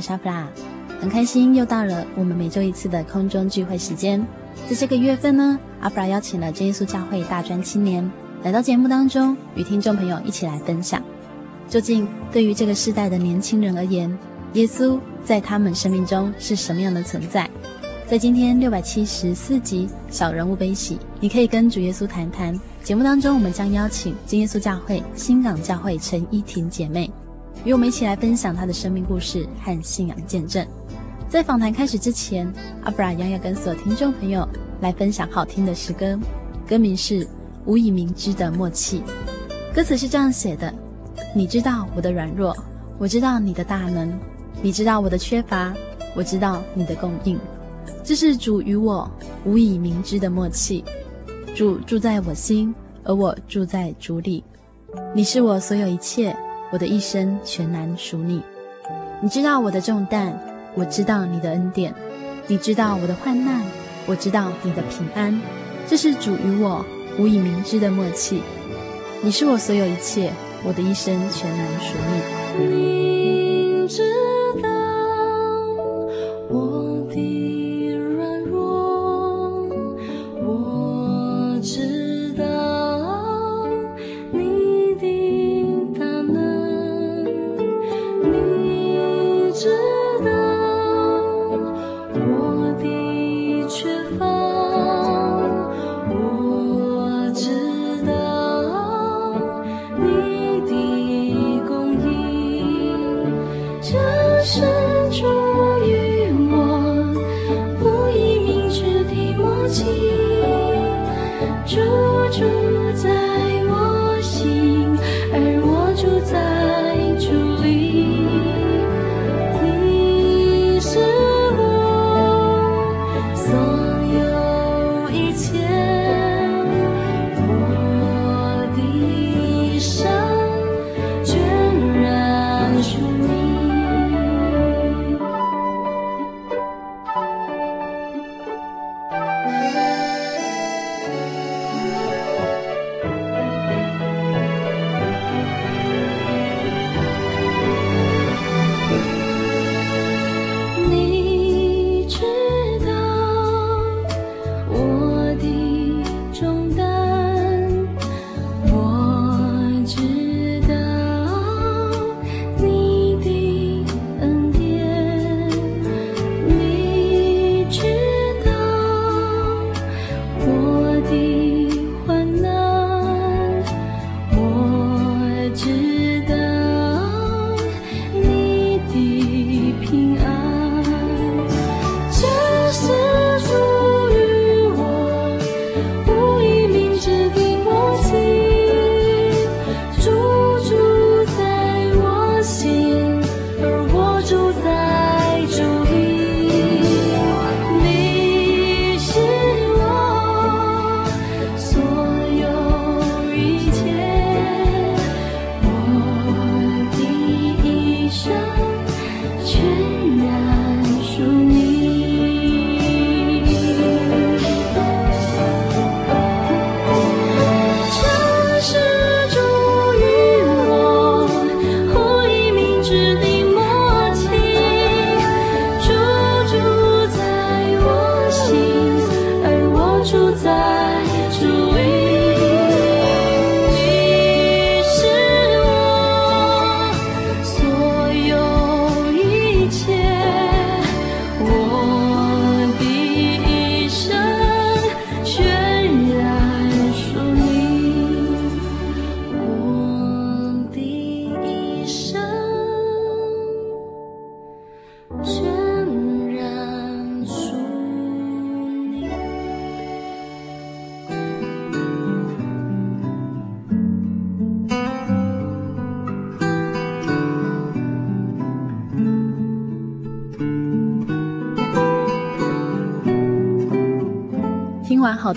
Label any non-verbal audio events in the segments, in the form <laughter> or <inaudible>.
莎弗拉，很开心又到了我们每周一次的空中聚会时间。在这个月份呢，阿弗拉邀请了真耶稣教会大专青年来到节目当中，与听众朋友一起来分享，究竟对于这个世代的年轻人而言，耶稣在他们生命中是什么样的存在？在今天六百七十四集小人物悲喜，你可以跟主耶稣谈谈。节目当中，我们将邀请真耶稣教会新港教会陈依婷姐妹，与我们一起来分享他的生命故事和信仰见证。在访谈开始之前，阿布拉将要跟所有听众朋友来分享好听的诗歌，歌名是《无以明之的默契》。歌词是这样写的：你知道我的软弱，我知道你的大能，你知道我的缺乏，我知道你的供应。这是主与我无以明之的默契。主住在我心，而我住在主里。你是我所有一切，我的一生全然属你。你知道我的重担，我知道你的恩典。你知道我的患难，我知道你的平安。这是主与我无以明知的默契。你是我所有一切，我的一生全然属你。明知道。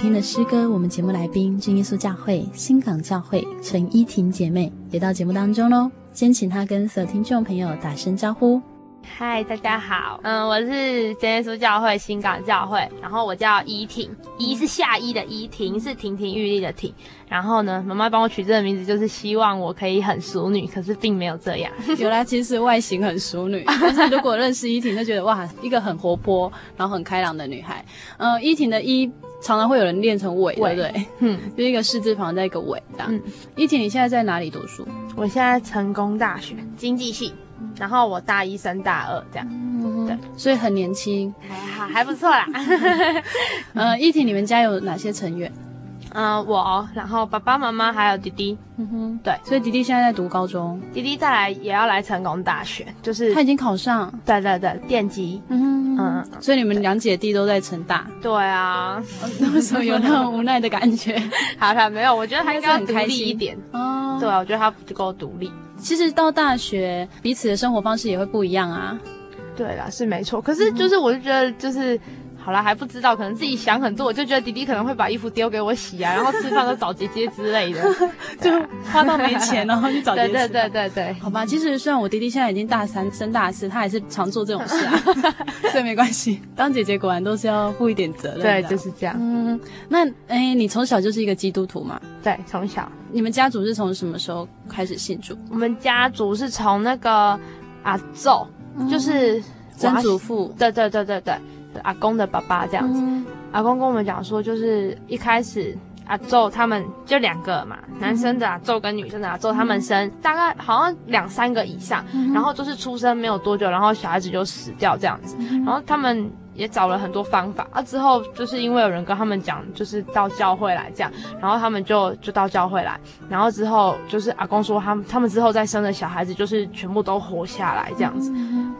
听的诗歌，我们节目来宾真耶稣教会新港教会陈依婷姐妹也到节目当中喽。先请她跟所有听众朋友打声招呼。嗨，大家好，嗯，我是真耶稣教会新港教会，然后我叫依婷，依是夏依的依，婷是亭亭玉立的婷。然后呢，妈妈帮我取这个名字，就是希望我可以很淑女，可是并没有这样。<laughs> 原来其实外形很淑女，<laughs> 但是如果认识依婷，就觉得哇，一个很活泼，然后很开朗的女孩。嗯，依婷的依常常会有人练成尾，对不对？嗯，<laughs> 就一个士字旁再一个尾这样。嗯，一婷，你现在在哪里读书？我现在成功大学经济系。然后我大一升大二这样，嗯、对，所以很年轻，还好，还不错啦。<laughs> 呃，<laughs> 一婷，你们家有哪些成员？嗯、呃，我，然后爸爸妈妈还有弟弟。嗯哼，对，所以弟弟现在在读高中，弟弟再来也要来成功大学，就是他已经考上，对对对，电机。嗯哼嗯，所以你们两姐弟都在成大。对啊，那 <laughs> 为什么有那种无奈的感觉？<laughs> 好像没有，我觉得他应该很开心一点。<laughs> 哦，对啊，我觉得他不够独立。其实到大学，彼此的生活方式也会不一样啊。对啦，是没错。可是就是，我就觉得就是，好啦，还不知道，可能自己想很多。我就觉得弟弟可能会把衣服丢给我洗啊，然后吃饭都找姐姐之类的，<laughs> 就花到没钱，然后去找姐姐。对对对对对。好吧，其实虽然我弟弟现在已经大三升大四，他还是常做这种事啊，<laughs> 所以没关系。当姐姐果然都是要负一点责任。对，就是这样。嗯，那哎，你从小就是一个基督徒嘛？对，从小。你们家族是从什么时候开始信主？我们家族是从那个阿祖，嗯、就是曾祖父，对对对对对，阿公的爸爸这样子。嗯、阿公跟我们讲说，就是一开始阿祖他们就两个嘛，嗯、男生的阿祖跟女生的阿祖他们生，嗯、大概好像两三个以上，嗯、然后就是出生没有多久，然后小孩子就死掉这样子，嗯、然后他们。也找了很多方法啊，之后就是因为有人跟他们讲，就是到教会来这样，然后他们就就到教会来，然后之后就是阿公说他们他们之后再生的小孩子就是全部都活下来这样子。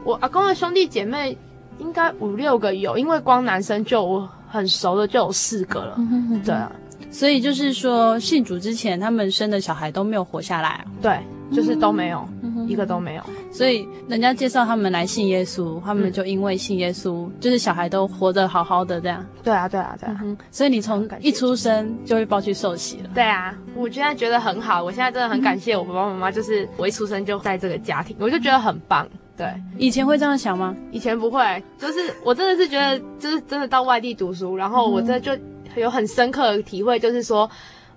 我阿公的兄弟姐妹应该五六个有，因为光男生就我很熟的就有四个了，对啊，所以就是说信主之前他们生的小孩都没有活下来，对，就是都没有。一个都没有，所以人家介绍他们来信耶稣，他们就因为信耶稣，就是小孩都活得好好的这样。对啊，对啊，对啊。所以你从一出生就会抱去受洗了。对啊，我现在觉得很好，我现在真的很感谢我爸爸妈妈，就是我一出生就在这个家庭，我就觉得很棒。对，以前会这样想吗？以前不会，就是我真的是觉得，就是真的到外地读书，然后我真的就有很深刻的体会，就是说。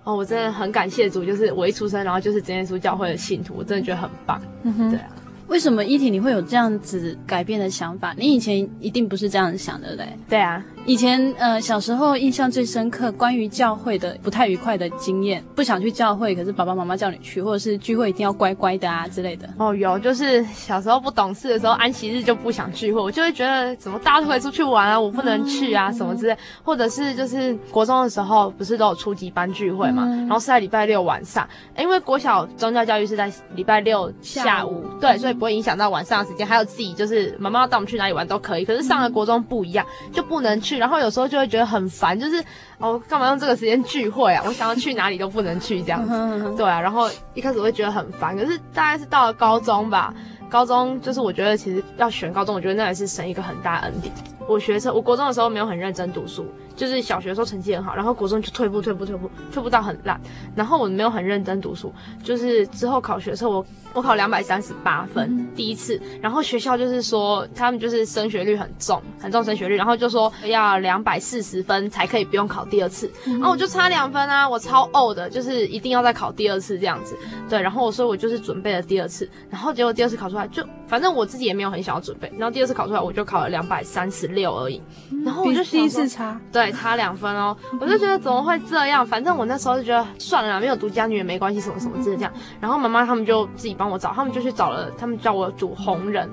哦，我真的很感谢主，就是我一出生，然后就是真耶稣教会的信徒，我真的觉得很棒。嗯哼，对啊。为什么一婷你会有这样子改变的想法？你以前一定不是这样想的，对不对？对啊。以前呃小时候印象最深刻关于教会的不太愉快的经验，不想去教会，可是爸爸妈妈叫你去，或者是聚会一定要乖乖的啊之类的。哦，有，就是小时候不懂事的时候，安息日就不想聚会，我就会觉得怎么大家都可以出去玩啊，我不能去啊、嗯、什么之类。或者是就是国中的时候，不是都有初级班聚会嘛，嗯、然后是在礼拜六晚上，因为国小宗教教育是在礼拜六下午，下午对，所以不会影响到晚上的时间，还有自己就是妈妈要带我们去哪里玩都可以。可是上了国中不一样，就不能去，然后有时候就会觉得。很烦，就是哦，干嘛用这个时间聚会啊？我想要去哪里都不能去，这样子。对啊，然后一开始我会觉得很烦，可是大概是到了高中吧，高中就是我觉得其实要选高中，我觉得那也是神一个很大的恩典。我学车，我国中的时候没有很认真读书。就是小学的时候成绩很好，然后国中就退步退步退步退步到很烂，然后我没有很认真读书，就是之后考学测我我考两百三十八分，嗯、第一次，然后学校就是说他们就是升学率很重，很重升学率，然后就说要两百四十分才可以不用考第二次，然后、我就差两分啊，我超呕的，就是一定要再考第二次这样子，对，然后我说我就是准备了第二次，然后结果第二次考出来就反正我自己也没有很想要准备，然后第二次考出来我就考了两百三十六而已，然后我就第一次差对。差两分哦，<laughs> 我就觉得怎么会这样？反正我那时候就觉得算了啦，没有读家女也没关系，什么什么之类这样。然后妈妈他们就自己帮我找，他们就去找了，他们叫我读红人，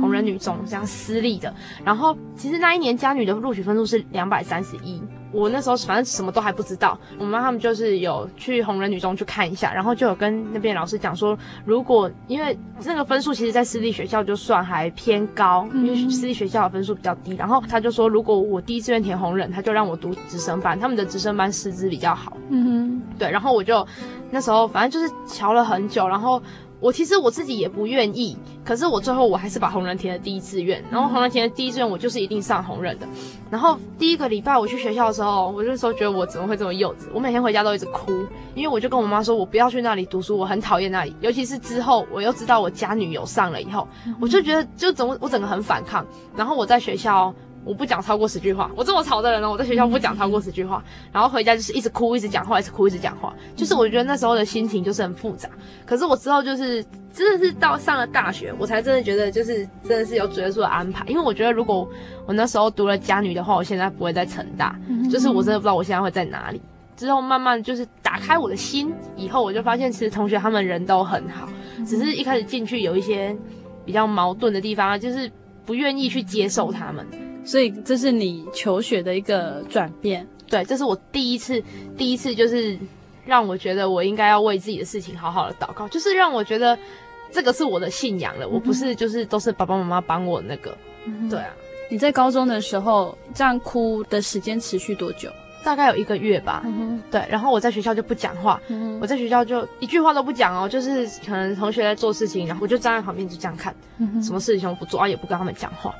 红人女中这样私立的。然后其实那一年家女的录取分数是两百三十一。我那时候反正什么都还不知道，我妈他们就是有去红人女中去看一下，然后就有跟那边老师讲说，如果因为那个分数其实，在私立学校就算还偏高，因为私立学校的分数比较低，然后他就说，如果我第一志愿填红人，他就让我读直升班，他们的直升班师资比较好。嗯哼，对，然后我就那时候反正就是瞧了很久，然后。我其实我自己也不愿意，可是我最后我还是把红人填了第一志愿，然后红人填的第一志愿我就是一定上红人的。然后第一个礼拜我去学校的时候，我那时候觉得我怎么会这么幼稚？我每天回家都一直哭，因为我就跟我妈说，我不要去那里读书，我很讨厌那里。尤其是之后我又知道我家女友上了以后，我就觉得就怎么我整个很反抗。然后我在学校。我不讲超过十句话，我这么吵的人呢，我在学校不讲超过十句话，然后回家就是一直哭，一直讲话，一直哭，一直讲话，就是我觉得那时候的心情就是很复杂。可是我之后就是真的是到上了大学，我才真的觉得就是真的是有主耶稣的安排，因为我觉得如果我那时候读了家女的话，我现在不会在成大，就是我真的不知道我现在会在哪里。之后慢慢就是打开我的心，以后我就发现其实同学他们人都很好，只是一开始进去有一些比较矛盾的地方，就是不愿意去接受他们。所以这是你求学的一个转变，对，这是我第一次，第一次就是让我觉得我应该要为自己的事情好好的祷告，就是让我觉得这个是我的信仰了，我不是就是都是爸爸妈妈帮我那个，嗯、对啊。你在高中的时候这样哭的时间持续多久？大概有一个月吧。嗯、对，然后我在学校就不讲话，嗯、我在学校就一句话都不讲哦，就是可能同学在做事情，然后我就站在旁边就这样看，嗯、什么事情我不做啊，也不跟他们讲话。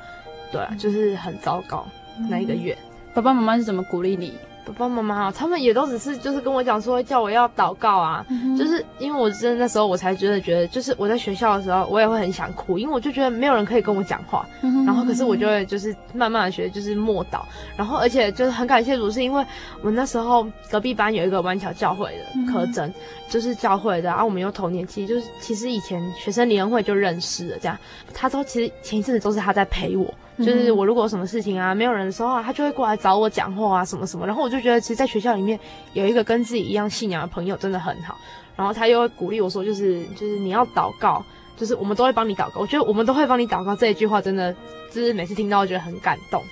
对啊，就是很糟糕，那一个月，爸爸妈妈是怎么鼓励你？爸爸妈妈啊，他们也都只是就是跟我讲说叫我要祷告啊，嗯、就是因为我真的那时候我才真的觉得，就是我在学校的时候我也会很想哭，因为我就觉得没有人可以跟我讲话，嗯、然后可是我就会就是慢慢的学就是默祷，然后而且就是很感谢主，是因为我那时候隔壁班有一个湾桥教会的柯真，就是教会的，然后我们又同年期，就是其实以前学生联会就认识了这样，他都其实前一阵子都是他在陪我。就是我如果有什么事情啊，没有人的时候啊，他就会过来找我讲话啊，什么什么。然后我就觉得，其实，在学校里面有一个跟自己一样信仰的朋友，真的很好。然后他又会鼓励我说，就是就是你要祷告，就是我们都会帮你祷告。我觉得我们都会帮你祷告这一句话，真的就是每次听到，我觉得很感动。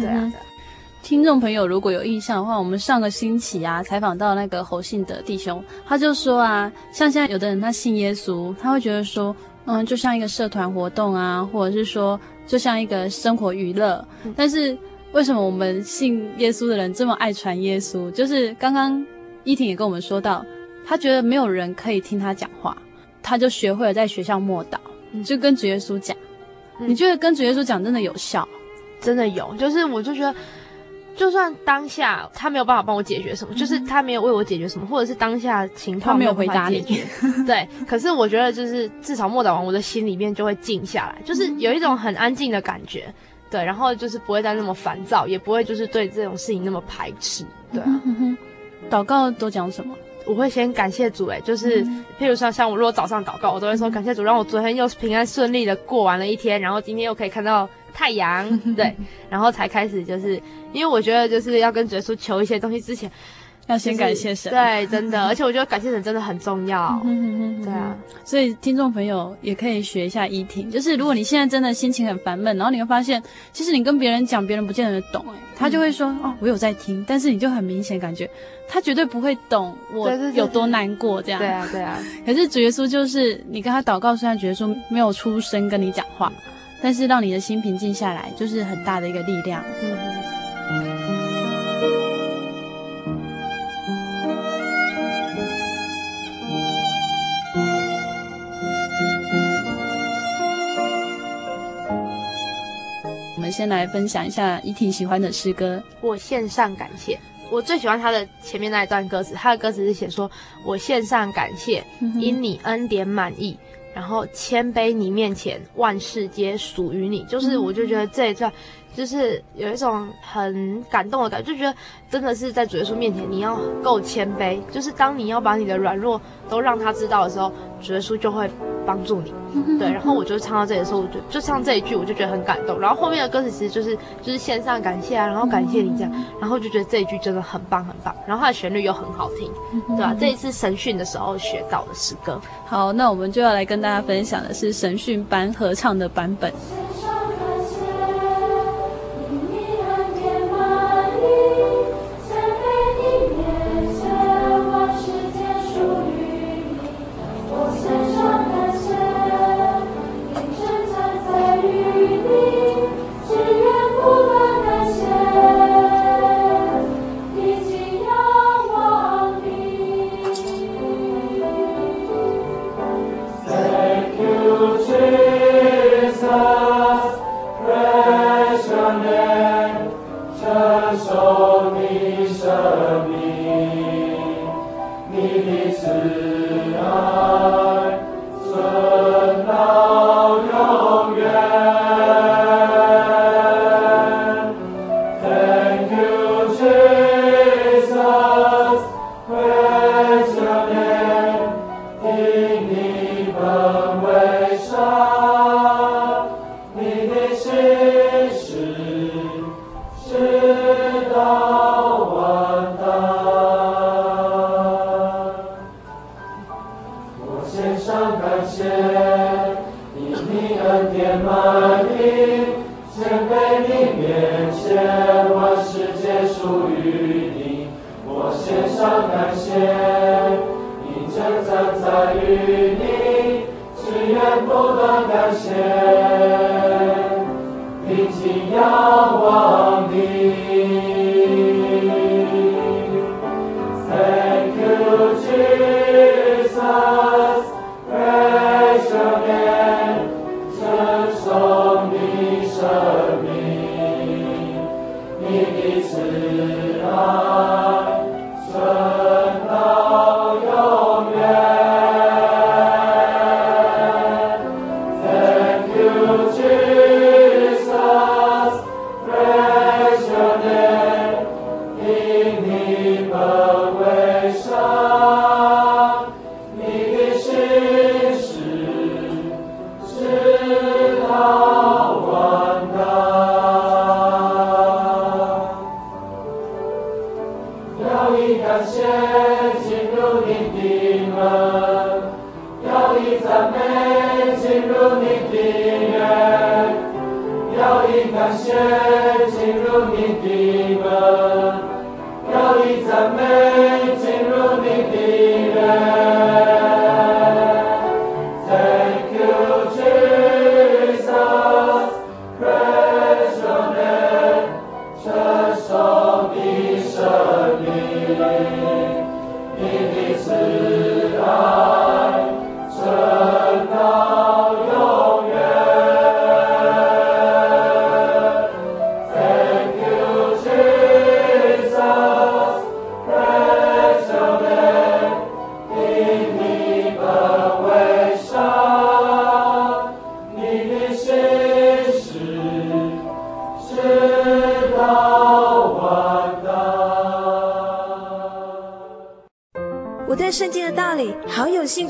对啊，对啊。听众朋友如果有印象的话，我们上个星期啊，采访到那个侯信德弟兄，他就说啊，像现在有的人他信耶稣，他会觉得说，嗯，就像一个社团活动啊，或者是说。就像一个生活娱乐，但是为什么我们信耶稣的人这么爱传耶稣？就是刚刚依婷也跟我们说到，他觉得没有人可以听他讲话，他就学会了在学校默祷，就跟主耶稣讲。你觉得跟主耶稣讲真的有效？真的有，就是我就觉得。就算当下他没有办法帮我解决什么，嗯、就是他没有为我解决什么，或者是当下情况没有回答你，<laughs> 对。可是我觉得就是至少默祷完，我的心里面就会静下来，就是有一种很安静的感觉，对。然后就是不会再那么烦躁，也不会就是对这种事情那么排斥，对啊。祷告都讲什么？我会先感谢主，诶，就是譬如说像我如果早上祷告，我都会说感谢主，让我昨天又平安顺利的过完了一天，然后今天又可以看到。太阳，对，<laughs> 然后才开始，就是因为我觉得就是要跟耶稣求一些东西之前，要先感谢神，对，真的，<laughs> 而且我觉得感谢神真的很重要，对啊，所以听众朋友也可以学一下依婷，就是如果你现在真的心情很烦闷，然后你会发现，其实你跟别人讲，别人不见得懂，哎，他就会说哦，我有在听，但是你就很明显感觉他绝对不会懂我有多难过这样，对啊，对啊，<laughs> 可是主耶稣就是你跟他祷告，虽然主耶稣没有出声跟你讲话。但是让你的心平静下来，就是很大的一个力量。嗯。先来分享一下依婷喜欢的诗歌。我献上感谢。我最喜欢他的前面那一段歌词，他的歌词是写说：“我献上感谢，因你恩典满意。”然后谦卑你面前，万事皆属于你。就是，我就觉得这一段，就是有一种很感动的感觉，就觉得真的是在主耶稣面前，你要够谦卑。就是当你要把你的软弱都让他知道的时候，主耶稣就会帮助你。对，然后我就唱到这里的时候，我就就唱这一句，我就觉得很感动。然后后面的歌词其实就是就是献上感谢啊，然后感谢你这样，然后就觉得这一句真的很棒很棒。然后它的旋律又很好听，对吧？这一次神训的时候学到的诗歌。好，那我们就要来跟大家分享的是神训班合唱的版本。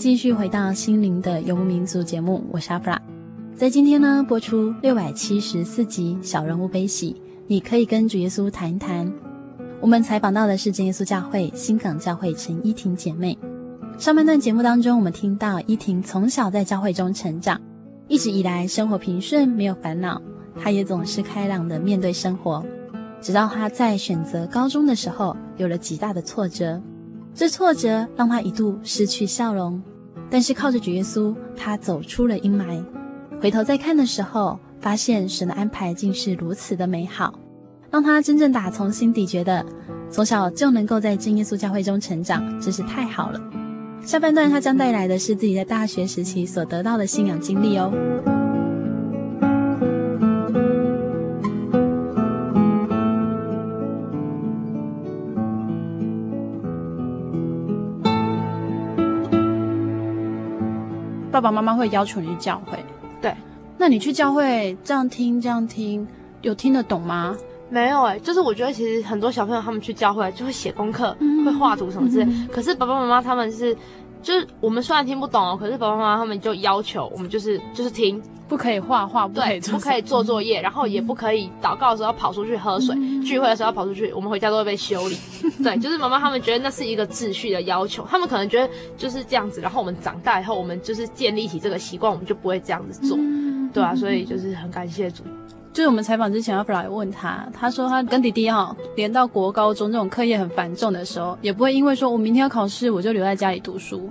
继续回到《心灵的游牧民族》节目，我是阿弗拉。在今天呢，播出六百七十四集《小人物悲喜》，你可以跟主耶稣谈一谈。我们采访到的是真耶稣教会新港教会陈依婷姐妹。上半段节目当中，我们听到依婷从小在教会中成长，一直以来生活平顺，没有烦恼，她也总是开朗的面对生活。直到她在选择高中的时候，有了极大的挫折，这挫折让他一度失去笑容。但是靠着主耶稣，他走出了阴霾。回头再看的时候，发现神的安排竟是如此的美好，让他真正打从心底觉得，从小就能够在真耶稣教会中成长，真是太好了。下半段他将带来的是自己在大学时期所得到的信仰经历哦。爸爸妈妈会要求你去教会，对。那你去教会这样听这样听，有听得懂吗？没有哎、欸，就是我觉得其实很多小朋友他们去教会就会写功课，嗯、会画图什么之类。嗯、可是爸爸妈妈他们是，就是我们虽然听不懂哦，可是爸爸妈妈他们就要求我们就是就是听，不可以画画，不可以对，不可以做作业，然后也不可以祷告的时候跑出去喝水，嗯、聚会的时候要跑出去，我们回家都会被修理。<laughs> 对，就是妈妈他们觉得那是一个秩序的要求，他们可能觉得就是这样子，然后我们长大以后，我们就是建立起这个习惯，我们就不会这样子做。嗯对啊，所以就是很感谢主。就是我们采访之前，阿弗拉问他，他说他跟弟弟哈，连到国高中这种课业很繁重的时候，也不会因为说我明天要考试，我就留在家里读书。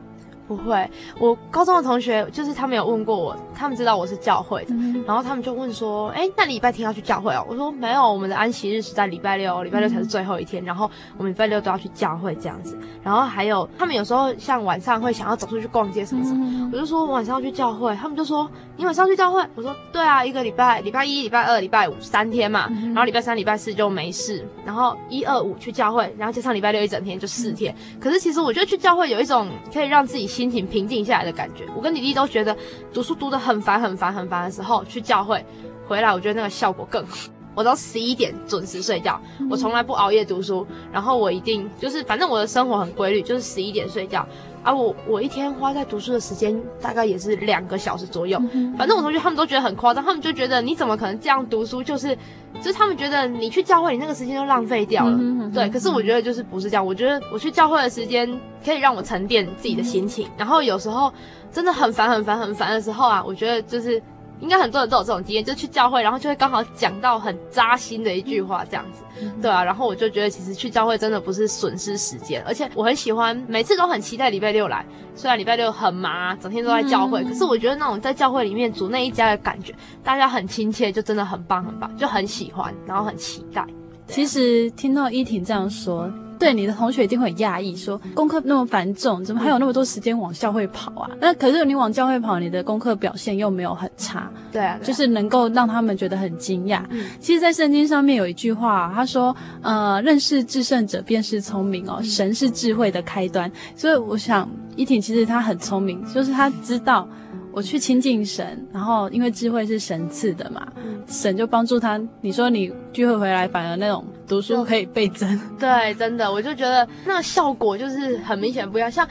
不会，我高中的同学就是他们有问过我，他们知道我是教会的，嗯、然后他们就问说，哎，那礼拜天要去教会哦？我说没有，我们的安息日是在礼拜六，礼拜六才是最后一天，嗯、然后我们礼拜六都要去教会这样子。然后还有他们有时候像晚上会想要走出去逛街什么什么，嗯、我就说我晚上要去教会，他们就说你晚上要去教会？我说对啊，一个礼拜，礼拜一、礼拜二、礼拜五三天嘛，嗯、然后礼拜三、礼拜四就没事，然后一二五去教会，然后加上礼拜六一整天就四天。嗯、可是其实我觉得去教会有一种可以让自己心情平静下来的感觉，我跟你弟都觉得读书读得很烦很烦很烦的时候去教会，回来我觉得那个效果更好。我都十一点准时睡觉，我从来不熬夜读书，然后我一定就是反正我的生活很规律，就是十一点睡觉。啊，我我一天花在读书的时间大概也是两个小时左右。反正我同学他们都觉得很夸张，他们就觉得你怎么可能这样读书？就是就是他们觉得你去教会，你那个时间就浪费掉了。对，可是我觉得就是不是这样。我觉得我去教会的时间可以让我沉淀自己的心情，然后有时候真的很烦很烦很烦的时候啊，我觉得就是。应该很多人都有这种经验，就去教会，然后就会刚好讲到很扎心的一句话，这样子，对啊，然后我就觉得其实去教会真的不是损失时间，而且我很喜欢，每次都很期待礼拜六来。虽然礼拜六很忙啊，整天都在教会，可是我觉得那种在教会里面组那一家的感觉，大家很亲切，就真的很棒很棒，就很喜欢，然后很期待。其实听到依婷这样说。对，你的同学一定会很讶异，说功课那么繁重，怎么还有那么多时间往教会跑啊？那可是你往教会跑，你的功课表现又没有很差，对啊，对啊，就是能够让他们觉得很惊讶。嗯、其实，在圣经上面有一句话，他说：“呃，认识至圣者便是聪明哦，神是智慧的开端。”所以我想，依婷其实她很聪明，就是她知道。我去亲近神，然后因为智慧是神赐的嘛，嗯、神就帮助他。你说你聚会回来，反而那种读书可以倍增。<laughs> 对，真的，我就觉得那个效果就是很明显不一样。像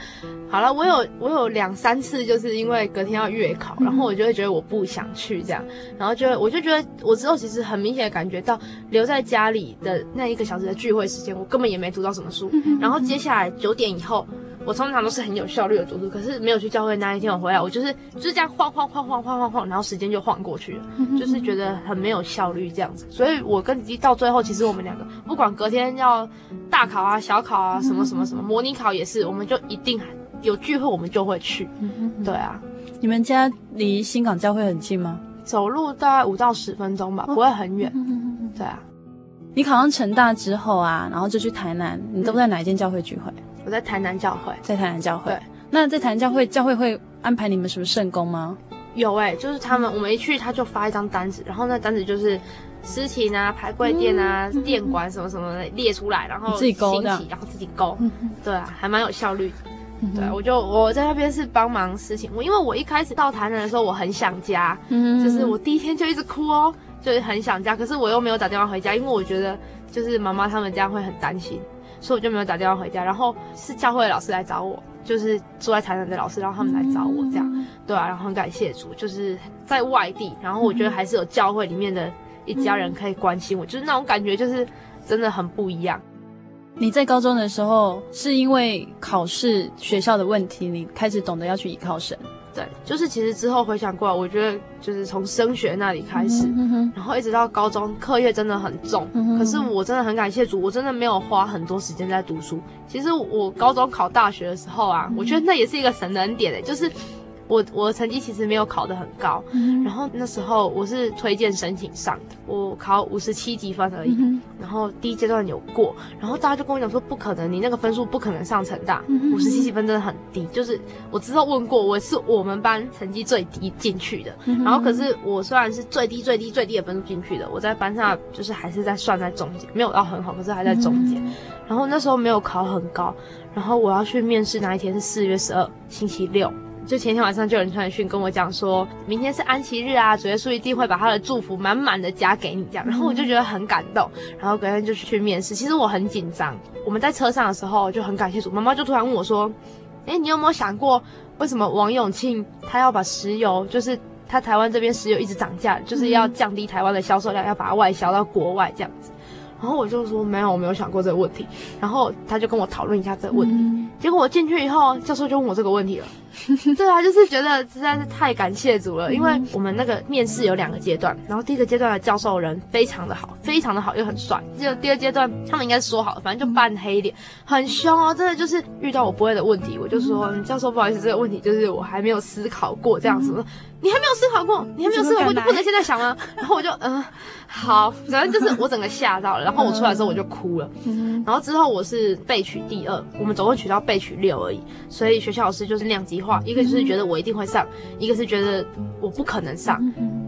好了，我有我有两三次就是因为隔天要月考，嗯、然后我就会觉得我不想去这样，然后就我就觉得我之后其实很明显的感觉到留在家里的那一个小时的聚会时间，我根本也没读到什么书。嗯、<laughs> 然后接下来九点以后。我通常都是很有效率的读书，可是没有去教会那一天，我回来我就是就是这样晃晃晃晃晃晃晃，然后时间就晃过去了，就是觉得很没有效率这样子。所以我跟弟弟到最后，其实我们两个不管隔天要大考啊、小考啊、什么什么什么模拟考也是，我们就一定有聚会，我们就会去。对啊，你们家离新港教会很近吗？走路大概五到十分钟吧，不会很远。对啊，你考上成大之后啊，然后就去台南，你都在哪一间教会聚会？我在台南教会，在台南教会。对，那在台南教会，教会会安排你们什么圣工吗？有哎、欸，就是他们，我们一去他就发一张单子，然后那单子就是私情啊、排柜垫啊、嗯、电管什么什么的列出来，然后自己勾的，然后自己勾。对啊，还蛮有效率对，我就我在那边是帮忙事情，我因为我一开始到台南的时候，我很想家，嗯，就是我第一天就一直哭哦，就是很想家，可是我又没有打电话回家，因为我觉得就是妈妈他们这样会很担心。所以我就没有打电话回家，然后是教会的老师来找我，就是住在台南的老师，然后他们来找我这样，嗯、对啊，然后很感谢主，就是在外地，然后我觉得还是有教会里面的一家人可以关心我，嗯、就是那种感觉，就是真的很不一样。你在高中的时候是因为考试学校的问题，你开始懂得要去依靠神，对，就是其实之后回想过来，我觉得就是从升学那里开始，然后一直到高中，课业真的很重。可是我真的很感谢主，我真的没有花很多时间在读书。其实我高中考大学的时候啊，我觉得那也是一个神的恩典诶，就是。我我的成绩其实没有考得很高，嗯然后那时候我是推荐申请上的，我考五十七级分而已，嗯然后第一阶段有过，然后大家就跟我讲说不可能，你那个分数不可能上成大，嗯五十七级分真的很低，就是我之后问过，我是我们班成绩最低进去的，嗯然后可是我虽然是最低最低最低的分数进去的，我在班上就是还是在算在中间，没有到很好，可是还在中间，嗯然后那时候没有考很高，然后我要去面试那一天是四月十二，星期六。就前天晚上就有人传讯跟我讲说，明天是安息日啊，主耶稣一定会把他的祝福满满的加给你这样，然后我就觉得很感动，然后隔天就去面试。其实我很紧张，我们在车上的时候就很感谢主，妈妈就突然问我说：“诶，你有没有想过，为什么王永庆他要把石油，就是他台湾这边石油一直涨价，就是要降低台湾的销售量，要把它外销到国外这样子？”然后我就说：“没有，我没有想过这个问题。”然后他就跟我讨论一下这个问题。嗯结果我进去以后，教授就问我这个问题了。<laughs> 对啊，就是觉得实在是太感谢主了，因为我们那个面试有两个阶段，然后第一个阶段的教授人非常的好，非常的好又很帅。就第二阶段他们应该是说好了，反正就扮黑脸，很凶哦，真的就是遇到我不会的问题，我就说教授不好意思，这个问题就是我还没有思考过这样子。你还没有思考过，你还没有思考过就不能现在想吗？<laughs> 然后我就嗯、呃，好，反正就是我整个吓到了，然后我出来之后我就哭了。然后之后我是被取第二，我们总共取到被取六而已，所以学校老师就是两极化，一个就是觉得我一定会上，一个是觉得我不可能上，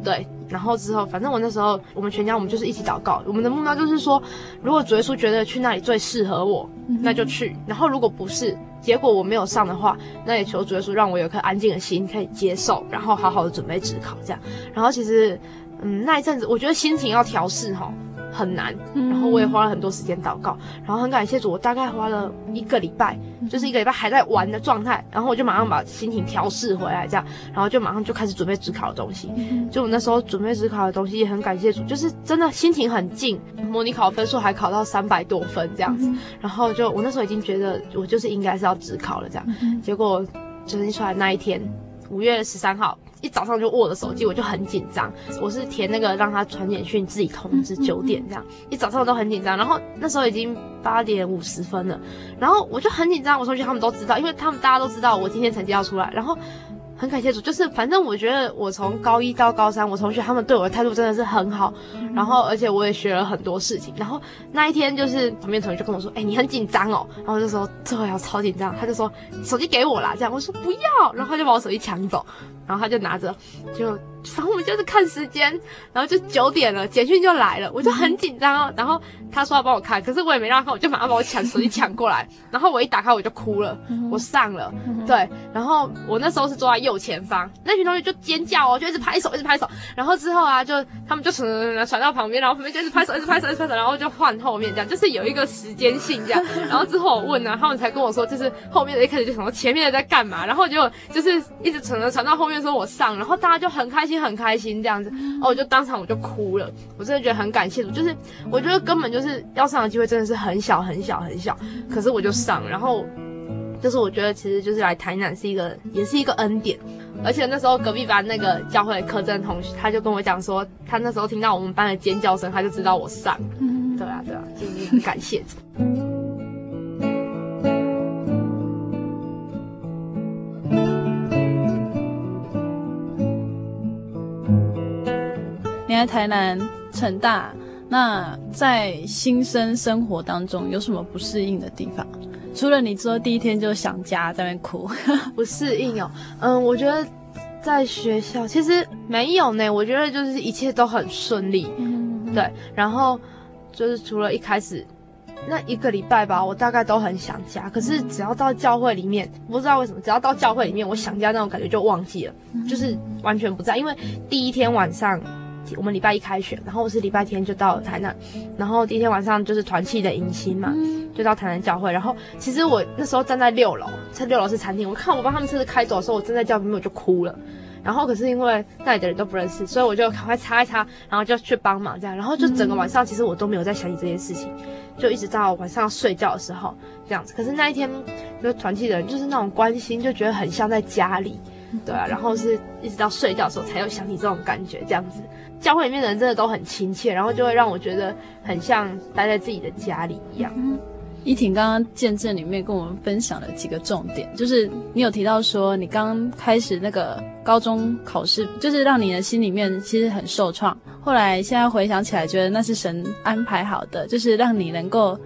对。然后之后，反正我那时候我们全家我们就是一起祷告，我们的目标就是说，如果主耶稣觉得去那里最适合我，那就去。然后如果不是，结果我没有上的话，那也求主耶稣让我有颗安静的心可以接受，然后好好的准备职考这样。然后其实，嗯，那一阵子我觉得心情要调适齁。很难，然后我也花了很多时间祷告，然后很感谢主，我大概花了一个礼拜，就是一个礼拜还在玩的状态，然后我就马上把心情调试回来，这样，然后就马上就开始准备职考的东西。就我那时候准备职考的东西，也很感谢主，就是真的心情很静，模拟考分数还考到三百多分这样子，然后就我那时候已经觉得我就是应该是要职考了这样，结果就是出来那一天，五月十三号。一早上就握着手机，我就很紧张。我是填那个让他传简讯自己通知九点这样，一早上都很紧张。然后那时候已经八点五十分了，然后我就很紧张。我说句他们都知道，因为他们大家都知道我今天成绩要出来。然后很感谢主，就是反正我觉得我从高一到高三，我同学他们对我的态度真的是很好。然后而且我也学了很多事情。然后那一天就是旁边同学就跟我说：“哎、欸，你很紧张哦。”然后我就说：“对啊，超紧张。”他就说：“手机给我啦。”这样我说：“不要。”然后他就把我手机抢走，然后他就拿着就。<laughs> 反正我们就是看时间，然后就九点了，简讯就来了，我就很紧张哦。然后他说要帮我看，可是我也没让他看，我就马上把我抢手机抢过来。然后我一打开我就哭了，我上了，对。然后我那时候是坐在右前方，那群同学就尖叫哦，就一直拍手，一直拍手。然后之后啊，就他们就传传传到旁边，然后旁边就一直拍手，一直拍手，一直拍手，然后就换后面这样，就是有一个时间性这样。<laughs> 然后之后我问呢，他们才跟我说，就是后面的一开始就想说前面的在干嘛，然后就就是一直传传传到后面说我上，然后大家就很开心。很开心这样子，哦，我就当场我就哭了，我真的觉得很感谢。主，就是我觉得根本就是要上的机会真的是很小很小很小，可是我就上，然后就是我觉得其实就是来台南是一个也是一个恩典，而且那时候隔壁班那个教会柯震同学他就跟我讲说，他那时候听到我们班的尖叫声，他就知道我上，对啊对啊，就是很感谢在台南成大，那在新生生活当中有什么不适应的地方？除了你说第一天就想家在那边哭，<laughs> 不适应哦。嗯，我觉得在学校其实没有呢。我觉得就是一切都很顺利，嗯，对。然后就是除了一开始那一个礼拜吧，我大概都很想家。可是只要到教会里面，不知道为什么，只要到教会里面，我想家那种感觉就忘记了，就是完全不在。因为第一天晚上。我们礼拜一开学，然后我是礼拜天就到了台南，然后第一天晚上就是团契的迎新嘛，就到台南教会。然后其实我那时候站在六楼，在六楼是餐厅，我看我帮他们车子开走的时候，我站在教会里面我就哭了。然后可是因为那里的人都不认识，所以我就赶快擦一擦，然后就去帮忙这样。然后就整个晚上其实我都没有在想起这件事情，就一直到晚上睡觉的时候这样子。可是那一天就是团契的人就是那种关心，就觉得很像在家里。对啊，然后是一直到睡觉的时候才有想起这种感觉，这样子。教会里面的人真的都很亲切，然后就会让我觉得很像待在自己的家里一样。依婷刚刚见证里面跟我们分享了几个重点，就是你有提到说你刚开始那个高中考试，就是让你的心里面其实很受创，后来现在回想起来，觉得那是神安排好的，就是让你能够。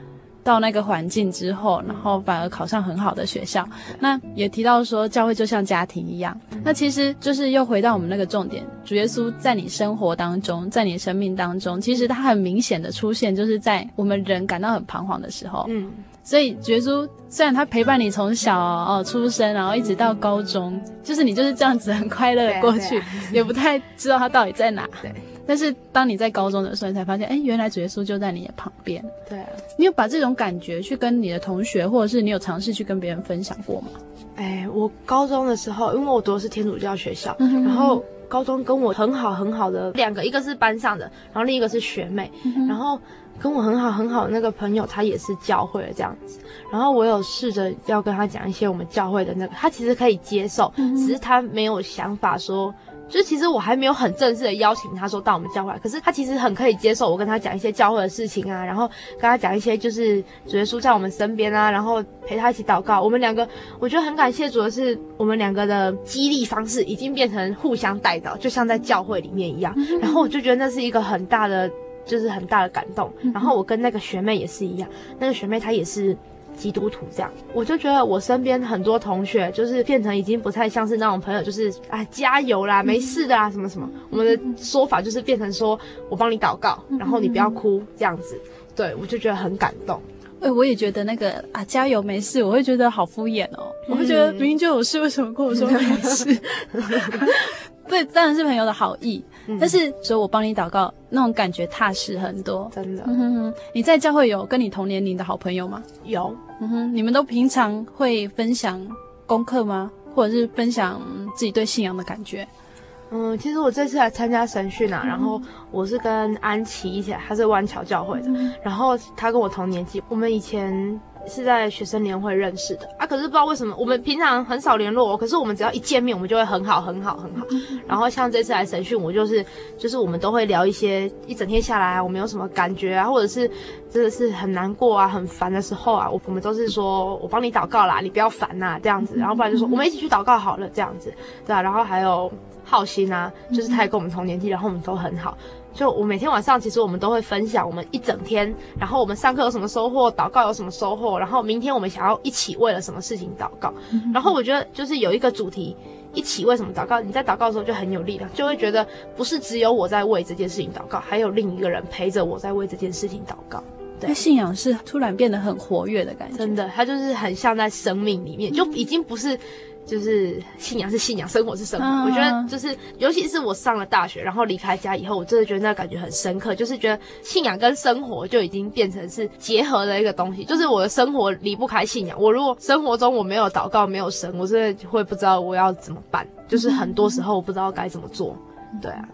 到那个环境之后，然后反而考上很好的学校。那也提到说，教会就像家庭一样。那其实就是又回到我们那个重点，主耶稣在你生活当中，在你生命当中，其实他很明显的出现，就是在我们人感到很彷徨的时候。嗯，所以主耶稣虽然他陪伴你从小哦出生，然后一直到高中，就是你就是这样子很快乐的过去，也不太知道他到底在哪。对。但是当你在高中的时候，你才发现，哎，原来主耶稣就在你的旁边。对啊，你有把这种感觉去跟你的同学，或者是你有尝试去跟别人分享过吗？哎，我高中的时候，因为我读的是天主教学校，然后高中跟我很好很好的两个，一个是班上的，然后另一个是学妹，嗯、然后跟我很好很好的那个朋友，他也是教会的这样子。然后我有试着要跟他讲一些我们教会的那个，他其实可以接受，嗯、只是他没有想法说。就是其实我还没有很正式的邀请他说到我们教会，可是他其实很可以接受我跟他讲一些教会的事情啊，然后跟他讲一些就是主耶稣在我们身边啊，然后陪他一起祷告。我们两个我觉得很感谢主的是，我们两个的激励方式已经变成互相带到，就像在教会里面一样。然后我就觉得那是一个很大的，就是很大的感动。然后我跟那个学妹也是一样，那个学妹她也是。基督徒这样，我就觉得我身边很多同学就是变成已经不太像是那种朋友，就是啊加油啦，没事的啊，什么什么。我们的说法就是变成说我帮你祷告，然后你不要哭这样子。对，我就觉得很感动。哎，我也觉得那个啊加油没事，我会觉得好敷衍哦。我会觉得明明就有事，为什么跟我说没事？<laughs> <laughs> 对，当然是朋友的好意，嗯、但是所以我帮你祷告，那种感觉踏实很多，真的。嗯哼哼，你在教会有跟你同年龄的好朋友吗？有。嗯哼，你们都平常会分享功课吗？或者是分享自己对信仰的感觉？嗯，其实我这次来参加神训啊，嗯、然后我是跟安琪一起来，他是湾桥教会的，嗯、然后她跟我同年纪，我们以前。是在学生年会认识的啊，可是不知道为什么我们平常很少联络哦，可是我们只要一见面，我们就会很好很好很好。然后像这次来审讯，我就是就是我们都会聊一些一整天下来我们有什么感觉啊，或者是真的是很难过啊、很烦的时候啊，我我们都是说我帮你祷告啦，你不要烦呐这样子，然后不然就说我们一起去祷告好了这样子，对啊，然后还有浩鑫啊，就是他也跟我们同年纪，然后我们都很好。就我每天晚上，其实我们都会分享我们一整天，然后我们上课有什么收获，祷告有什么收获，然后明天我们想要一起为了什么事情祷告。然后我觉得就是有一个主题，一起为什么祷告？你在祷告的时候就很有力量，就会觉得不是只有我在为这件事情祷告，还有另一个人陪着我在为这件事情祷告。对，信仰是突然变得很活跃的感觉，真的，它就是很像在生命里面，就已经不是。就是信仰是信仰，生活是生活。Uh. 我觉得就是，尤其是我上了大学，然后离开家以后，我真的觉得那感觉很深刻。就是觉得信仰跟生活就已经变成是结合的一个东西。就是我的生活离不开信仰。我如果生活中我没有祷告，没有神，我真的会不知道我要怎么办。就是很多时候我不知道该怎么做。对啊，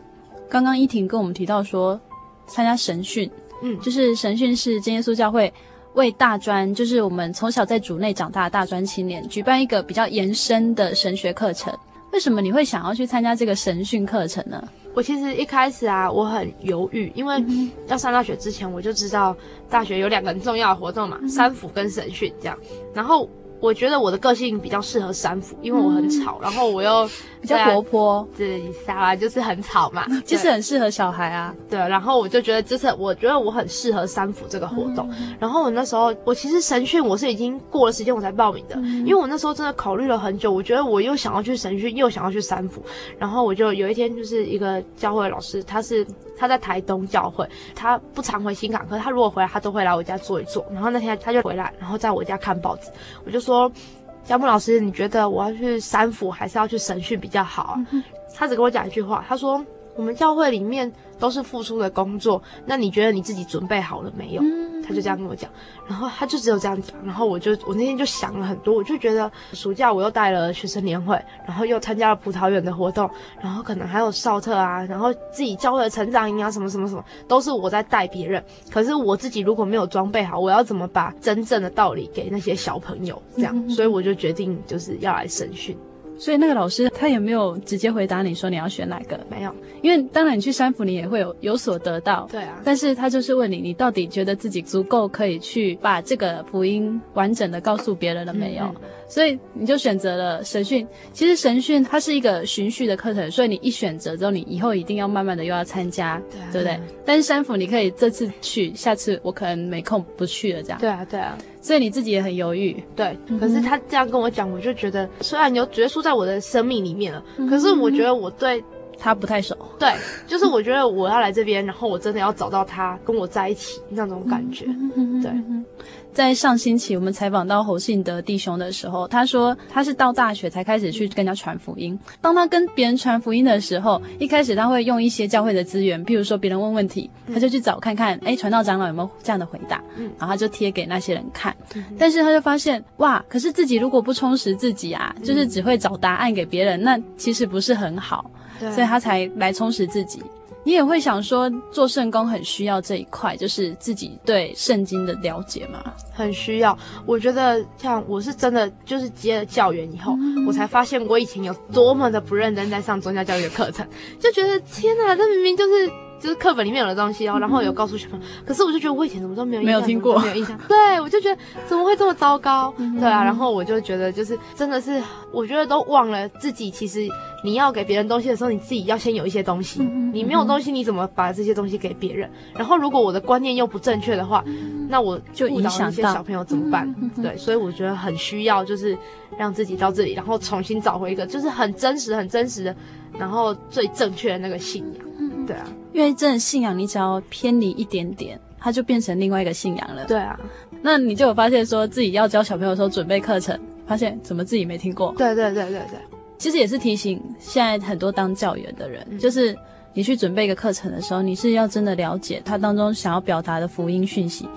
刚刚依婷跟我们提到说，参加神训，嗯，就是神训是真耶稣教会。为大专，就是我们从小在主内长大的大专青年，举办一个比较延伸的神学课程。为什么你会想要去参加这个神训课程呢？我其实一开始啊，我很犹豫，因为要上大学之前，我就知道大学有两个很重要的活动嘛，三辅跟神训这样，然后。我觉得我的个性比较适合三辅，因为我很吵，嗯、然后我又比较活泼，对，就是很吵嘛，<laughs> 就是很适合小孩啊。对，然后我就觉得，就是我觉得我很适合三辅这个活动。嗯、然后我那时候，我其实神训我是已经过了时间我才报名的，嗯、因为我那时候真的考虑了很久，我觉得我又想要去神训，又想要去三辅。然后我就有一天，就是一个教会老师，他是他在台东教会，他不常回新港，可是他如果回来，他都会来我家坐一坐。然后那天他就回来，然后在我家看报纸，我就说。说佳木老师，你觉得我要去三府还是要去神训比较好啊？嗯、他只跟我讲一句话，他说我们教会里面都是付出的工作，那你觉得你自己准备好了没有？嗯他就这样跟我讲，然后他就只有这样讲，然后我就我那天就想了很多，我就觉得暑假我又带了学生年会，然后又参加了葡萄园的活动，然后可能还有少特啊，然后自己教会的成长营啊，什么什么什么，都是我在带别人。可是我自己如果没有装备好，我要怎么把真正的道理给那些小朋友？这样，所以我就决定就是要来神训。所以那个老师他也没有直接回答你说你要选哪个？没有，因为当然你去山辅你也会有有所得到。对啊，但是他就是问你，你到底觉得自己足够可以去把这个福音完整的告诉别人了没有？嗯嗯所以你就选择了神训。其实神训它是一个循序的课程，所以你一选择之后，你以后一定要慢慢的又要参加，对，啊、对不对？但是山府你可以这次去，下次我可能没空不去了，这样。对啊，对啊。所以你自己也很犹豫，对。可是他这样跟我讲，我就觉得虽然有结束在我的生命里面了，可是我觉得我对他不太熟。对，<laughs> 就是我觉得我要来这边，然后我真的要找到他跟我在一起那种感觉，对。在上星期，我们采访到侯信德弟兄的时候，他说他是到大学才开始去跟人家传福音。当他跟别人传福音的时候，一开始他会用一些教会的资源，譬如说别人问问题，他就去找看看，哎，传道长老有没有这样的回答，然后他就贴给那些人看。但是他就发现，哇，可是自己如果不充实自己啊，就是只会找答案给别人，那其实不是很好，所以他才来充实自己。你也会想说，做圣工很需要这一块，就是自己对圣经的了解吗？很需要。我觉得像我是真的，就是接了教员以后，嗯、我才发现我以前有多么的不认真在上宗教教育的课程，就觉得天哪，这明明就是。就是课本里面有的东西哦，然后有告诉小朋友，可是我就觉得我以前怎么都没有，没有听过，没有印象。对，我就觉得怎么会这么糟糕？对啊，然后我就觉得就是真的是，我觉得都忘了自己其实你要给别人东西的时候，你自己要先有一些东西。你没有东西，你怎么把这些东西给别人？然后如果我的观念又不正确的话，那我就影响一些小朋友怎么办？对，所以我觉得很需要就是让自己到这里，然后重新找回一个就是很真实、很真实的，然后最正确的那个信仰。嗯对啊，因为真的信仰，你只要偏离一点点，它就变成另外一个信仰了。对啊，那你就有发现说自己要教小朋友的时候准备课程，发现怎么自己没听过？对对对对对，其实也是提醒现在很多当教员的人，嗯、就是你去准备一个课程的时候，你是要真的了解他当中想要表达的福音讯息。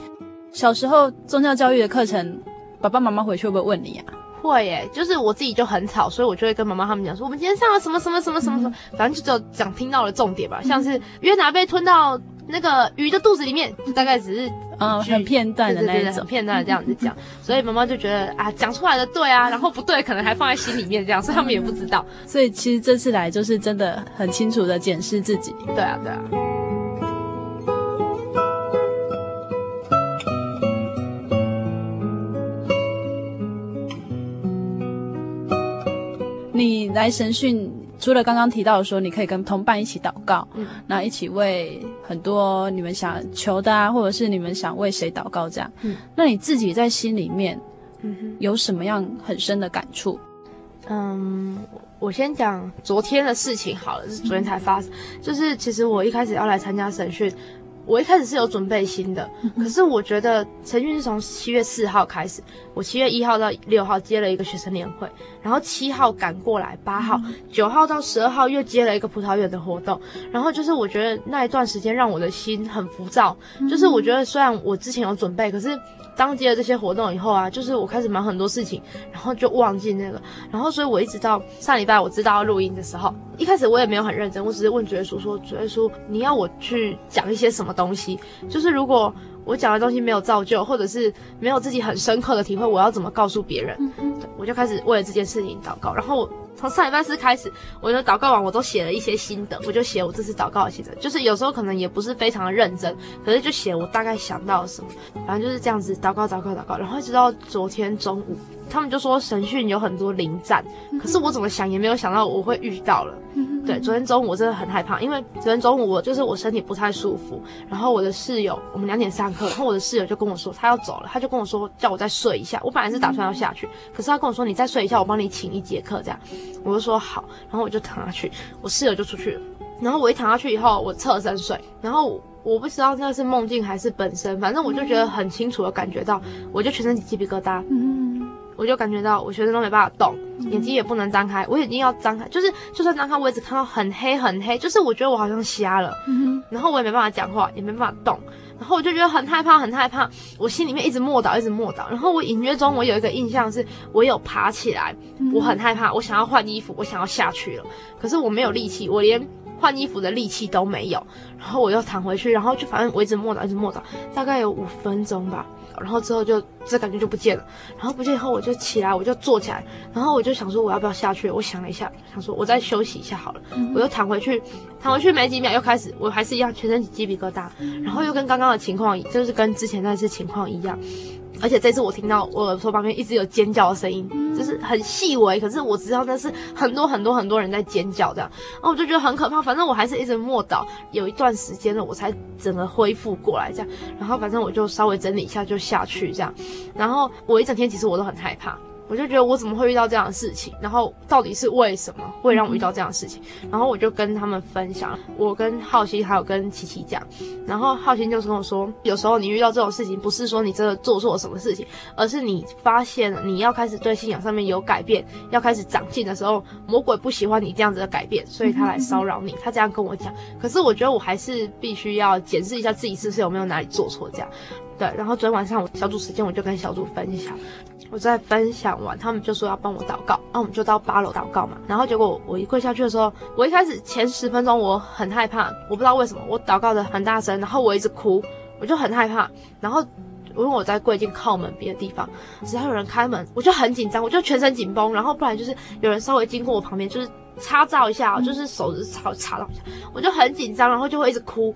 小时候宗教教育的课程，爸爸妈妈回去会不会问你啊？会耶，就是我自己就很吵，所以我就会跟妈妈他们讲说，我们今天上了什么什么什么什么什么，反正就只有讲听到了重点吧，像是约拿被吞到那个鱼的肚子里面，大概只是嗯很片段的那种，很片段的这样子讲，<laughs> 所以妈妈就觉得啊讲出来的对啊，然后不对可能还放在心里面这样，所以他们也不知道，所以其实这次来就是真的很清楚的检视自己，对啊对啊。你来神训，除了刚刚提到的说，你可以跟同伴一起祷告，嗯，那一起为很多你们想求的啊，或者是你们想为谁祷告这样，嗯，那你自己在心里面，嗯，有什么样很深的感触？嗯，我先讲昨天的事情好了，是昨天才发生，嗯，就是其实我一开始要来参加神训。我一开始是有准备心的，可是我觉得陈运是从七月四号开始，我七月一号到六号接了一个学生年会，然后七号赶过来，八号、九号到十二号又接了一个葡萄园的活动，然后就是我觉得那一段时间让我的心很浮躁，就是我觉得虽然我之前有准备，可是。当接了这些活动以后啊，就是我开始忙很多事情，然后就忘记那个，然后所以我一直到上礼拜我知道要录音的时候，一开始我也没有很认真，我只是问主耶稣说：“主耶稣，你要我去讲一些什么东西？就是如果我讲的东西没有造就，或者是没有自己很深刻的体会，我要怎么告诉别人？”对，我就开始为了这件事情祷告，然后。从上礼拜四开始，我的祷告完，我都写了一些心得，我就写我这次祷告的心得，就是有时候可能也不是非常的认真，可是就写我大概想到了什么，反正就是这样子祷告祷告祷告，然后一直到昨天中午。他们就说神训有很多临战，可是我怎么想也没有想到我会遇到了。对，昨天中午我真的很害怕，因为昨天中午我就是我身体不太舒服，然后我的室友我们两点上课，然后我的室友就跟我说他要走了，他就跟我说叫我再睡一下。我本来是打算要下去，可是他跟我说你再睡一下，我帮你请一节课这样。我就说好，然后我就躺下去，我室友就出去了。然后我一躺下去以后，我侧身睡，然后我不知道那是梦境还是本身，反正我就觉得很清楚的感觉到，我就全身起鸡皮疙瘩。嗯我就感觉到我全身都没办法动，眼睛也不能张开。我眼睛要张开，就是就算张开，我也只看到很黑很黑，就是我觉得我好像瞎了。然后我也没办法讲话，也没办法动。然后我就觉得很害怕，很害怕。我心里面一直默祷，一直默祷。然后我隐约中我有一个印象是，我有爬起来，我很害怕，我想要换衣服，我想要下去了。可是我没有力气，我连。换衣服的力气都没有。然后我又躺回去，然后就反正我一直默祷，一直默祷，大概有五分钟吧。然后之后就这感觉就不见了。然后不见以后，我就起来，我就坐起来，然后我就想说我要不要下去？我想了一下，想说我再休息一下好了。我又躺回去，躺回去没几秒又开始，我还是一样全身起鸡皮疙瘩，然后又跟刚刚的情况，就是跟之前那次情况一样。而且这次我听到我耳朵旁边一直有尖叫的声音，就是很细微，可是我知道那是很多很多很多人在尖叫这样，然后我就觉得很可怕。反正我还是一直默祷，有一段时间了，我才整个恢复过来这样。然后反正我就稍微整理一下就下去这样。然后我一整天其实我都很害怕。我就觉得我怎么会遇到这样的事情，然后到底是为什么会让我遇到这样的事情？然后我就跟他们分享，我跟浩鑫还有跟琪琪讲，然后浩鑫就是跟我说，有时候你遇到这种事情，不是说你真的做错了什么事情，而是你发现你要开始对信仰上面有改变，要开始长进的时候，魔鬼不喜欢你这样子的改变，所以他来骚扰你。他这样跟我讲，可是我觉得我还是必须要检视一下自己是不是有没有哪里做错这样。对，然后昨天晚上我小组时间，我就跟小组分享。我在分享完，他们就说要帮我祷告，那我们就到八楼祷告嘛。然后结果我一跪下去的时候，我一开始前十分钟我很害怕，我不知道为什么，我祷告的很大声，然后我一直哭，我就很害怕。然后因为我在跪进靠门边的地方，只要有人开门，我就很紧张，我就全身紧绷。然后不然就是有人稍微经过我旁边，就是擦照一下，就是手指擦擦到一下，我就很紧张，然后就会一直哭。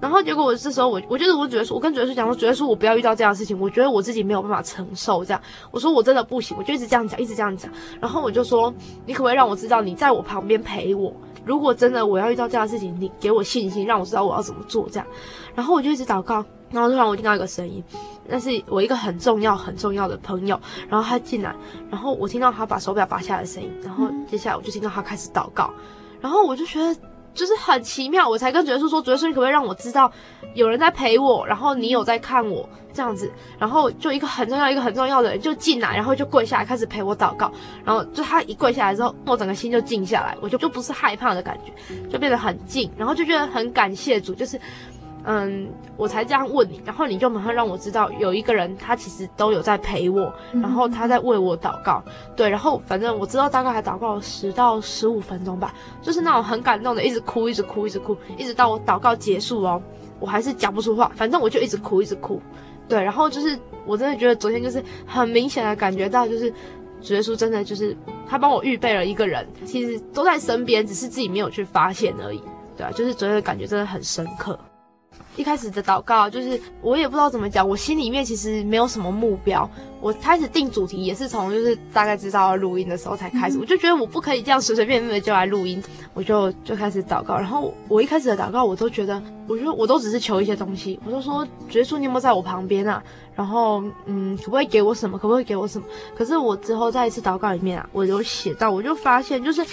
然后结果我这时候我我就是我觉得说，我跟主耶稣讲说，主耶稣我不要遇到这样的事情，我觉得我自己没有办法承受这样。我说我真的不行，我就一直这样讲，一直这样讲。然后我就说，你可不可以让我知道你在我旁边陪我？如果真的我要遇到这样的事情，你给我信心，让我知道我要怎么做这样。然后我就一直祷告，然后突然我听到一个声音，那是我一个很重要很重要的朋友，然后他进来，然后我听到他把手表拔下来的声音，然后接下来我就听到他开始祷告，然后我就觉得。就是很奇妙，我才跟主耶稣说，主耶稣你可不可以让我知道有人在陪我，然后你有在看我这样子，然后就一个很重要一个很重要的人就进来，然后就跪下来开始陪我祷告，然后就他一跪下来之后，我整个心就静下来，我就就不是害怕的感觉，就变得很静，然后就觉得很感谢主，就是。嗯，我才这样问你，然后你就马上让我知道有一个人，他其实都有在陪我，然后他在为我祷告，对，然后反正我知道大概还祷告了十到十五分钟吧，就是那种很感动的，一直哭，一直哭，一直哭，一直到我祷告结束哦，我还是讲不出话，反正我就一直哭，一直哭，对，然后就是我真的觉得昨天就是很明显的感觉到，就是主耶稣真的就是他帮我预备了一个人，其实都在身边，只是自己没有去发现而已，对啊，就是昨天的感觉真的很深刻。一开始的祷告就是我也不知道怎么讲，我心里面其实没有什么目标。我开始定主题也是从就是大概知道要录音的时候才开始，我就觉得我不可以这样随随便便的就来录音，我就就开始祷告。然后我一开始的祷告我都觉得，我觉得我都只是求一些东西，我就说，主耶稣你有没有在我旁边啊？然后嗯，可不可以给我什么？可不可以给我什么？可是我之后在一次祷告里面啊，我有写到，我就发现就是。